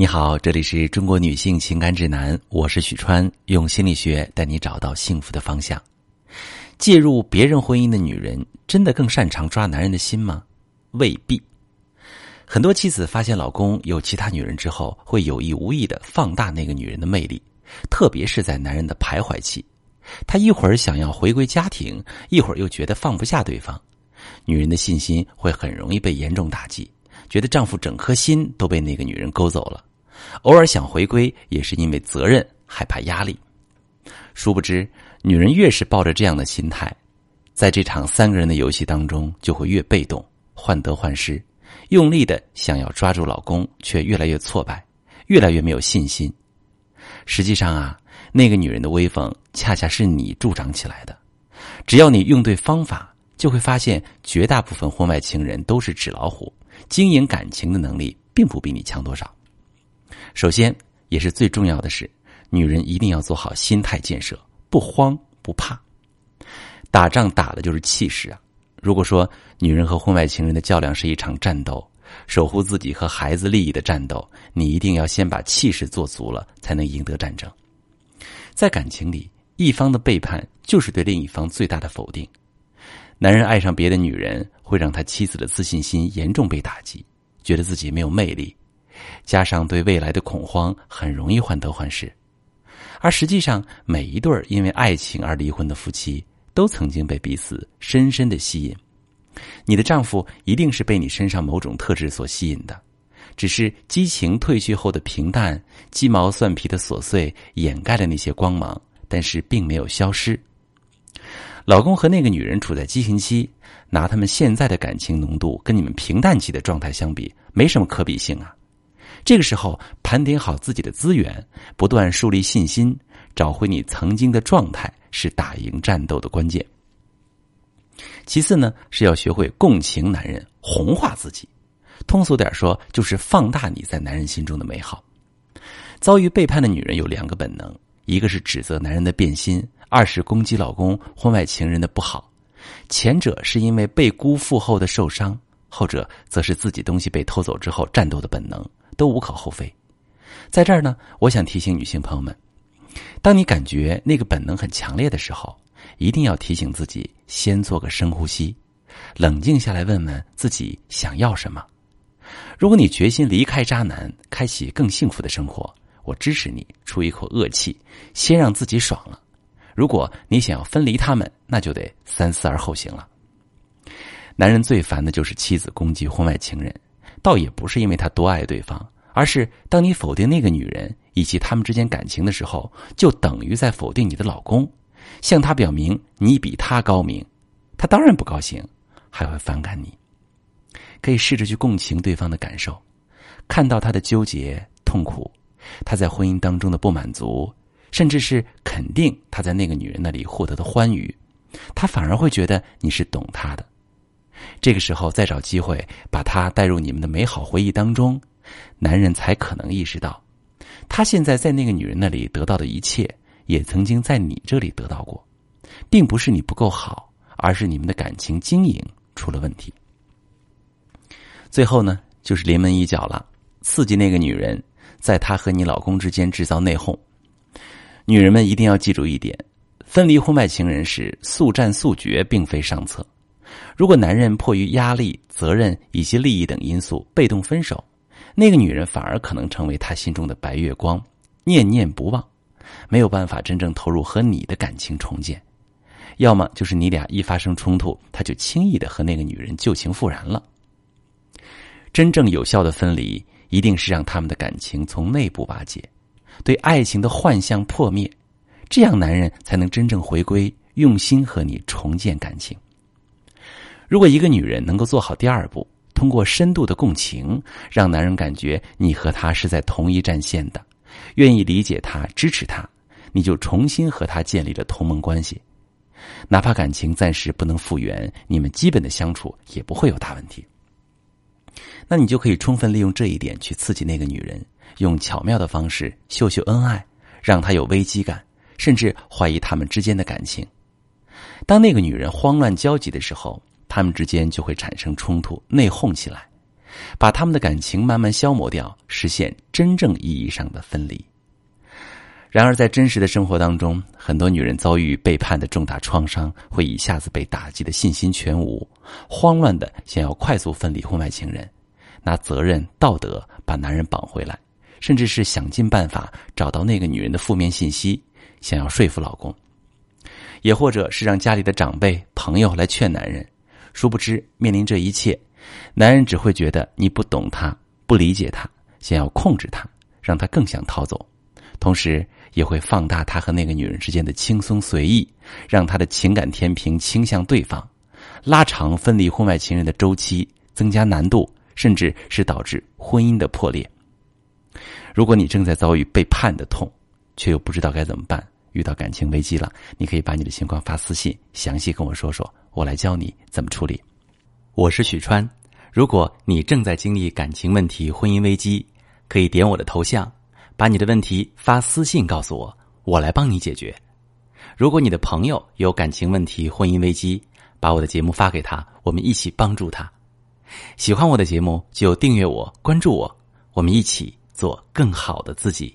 你好，这里是中国女性情感指南，我是许川，用心理学带你找到幸福的方向。介入别人婚姻的女人，真的更擅长抓男人的心吗？未必。很多妻子发现老公有其他女人之后，会有意无意的放大那个女人的魅力，特别是在男人的徘徊期，他一会儿想要回归家庭，一会儿又觉得放不下对方，女人的信心会很容易被严重打击，觉得丈夫整颗心都被那个女人勾走了。偶尔想回归，也是因为责任、害怕压力。殊不知，女人越是抱着这样的心态，在这场三个人的游戏当中，就会越被动、患得患失，用力的想要抓住老公，却越来越挫败，越来越没有信心。实际上啊，那个女人的威风，恰恰是你助长起来的。只要你用对方法，就会发现，绝大部分婚外情人都是纸老虎，经营感情的能力并不比你强多少。首先，也是最重要的是，女人一定要做好心态建设，不慌不怕。打仗打的就是气势啊！如果说女人和婚外情人的较量是一场战斗，守护自己和孩子利益的战斗，你一定要先把气势做足了，才能赢得战争。在感情里，一方的背叛就是对另一方最大的否定。男人爱上别的女人，会让他妻子的自信心严重被打击，觉得自己没有魅力。加上对未来的恐慌，很容易患得患失。而实际上，每一对因为爱情而离婚的夫妻，都曾经被彼此深深的吸引。你的丈夫一定是被你身上某种特质所吸引的，只是激情褪去后的平淡、鸡毛蒜皮的琐碎掩盖了那些光芒，但是并没有消失。老公和那个女人处在激情期，拿他们现在的感情浓度跟你们平淡期的状态相比，没什么可比性啊。这个时候，盘点好自己的资源，不断树立信心，找回你曾经的状态，是打赢战斗的关键。其次呢，是要学会共情男人，红化自己。通俗点说，就是放大你在男人心中的美好。遭遇背叛的女人有两个本能：一个是指责男人的变心，二是攻击老公婚外情人的不好。前者是因为被辜负后的受伤，后者则是自己东西被偷走之后战斗的本能。都无可厚非，在这儿呢，我想提醒女性朋友们：，当你感觉那个本能很强烈的时候，一定要提醒自己先做个深呼吸，冷静下来，问问自己想要什么。如果你决心离开渣男，开启更幸福的生活，我支持你出一口恶气，先让自己爽了。如果你想要分离他们，那就得三思而后行了。男人最烦的就是妻子攻击婚外情人。倒也不是因为他多爱对方，而是当你否定那个女人以及他们之间感情的时候，就等于在否定你的老公，向他表明你比他高明，他当然不高兴，还会反感你。可以试着去共情对方的感受，看到他的纠结、痛苦，他在婚姻当中的不满足，甚至是肯定他在那个女人那里获得的欢愉，他反而会觉得你是懂他的。这个时候再找机会把他带入你们的美好回忆当中，男人才可能意识到，他现在在那个女人那里得到的一切，也曾经在你这里得到过，并不是你不够好，而是你们的感情经营出了问题。最后呢，就是临门一脚了，刺激那个女人，在她和你老公之间制造内讧。女人们一定要记住一点：分离婚外情人时速战速决，并非上策。如果男人迫于压力、责任以及利益等因素被动分手，那个女人反而可能成为他心中的白月光，念念不忘，没有办法真正投入和你的感情重建；要么就是你俩一发生冲突，他就轻易的和那个女人旧情复燃了。真正有效的分离，一定是让他们的感情从内部瓦解，对爱情的幻象破灭，这样男人才能真正回归，用心和你重建感情。如果一个女人能够做好第二步，通过深度的共情，让男人感觉你和他是在同一战线的，愿意理解他、支持他，你就重新和他建立了同盟关系。哪怕感情暂时不能复原，你们基本的相处也不会有大问题。那你就可以充分利用这一点去刺激那个女人，用巧妙的方式秀秀恩爱，让她有危机感，甚至怀疑他们之间的感情。当那个女人慌乱焦急的时候，他们之间就会产生冲突、内讧起来。把他们的感情慢慢消磨掉，实现真正意义上的分离。然而，在真实的生活当中，很多女人遭遇背叛的重大创伤，会一下子被打击的信心全无，慌乱的想要快速分离婚外情人，拿责任、道德把男人绑回来，甚至是想尽办法找到那个女人的负面信息，想要说服老公，也或者是让家里的长辈、朋友来劝男人。殊不知，面临这一切，男人只会觉得你不懂他、不理解他，想要控制他，让他更想逃走，同时也会放大他和那个女人之间的轻松随意，让他的情感天平倾向对方，拉长分离婚外情人的周期，增加难度，甚至是导致婚姻的破裂。如果你正在遭遇背叛的痛，却又不知道该怎么办，遇到感情危机了，你可以把你的情况发私信，详细跟我说说。我来教你怎么处理。我是许川，如果你正在经历感情问题、婚姻危机，可以点我的头像，把你的问题发私信告诉我，我来帮你解决。如果你的朋友有感情问题、婚姻危机，把我的节目发给他，我们一起帮助他。喜欢我的节目就订阅我、关注我，我们一起做更好的自己。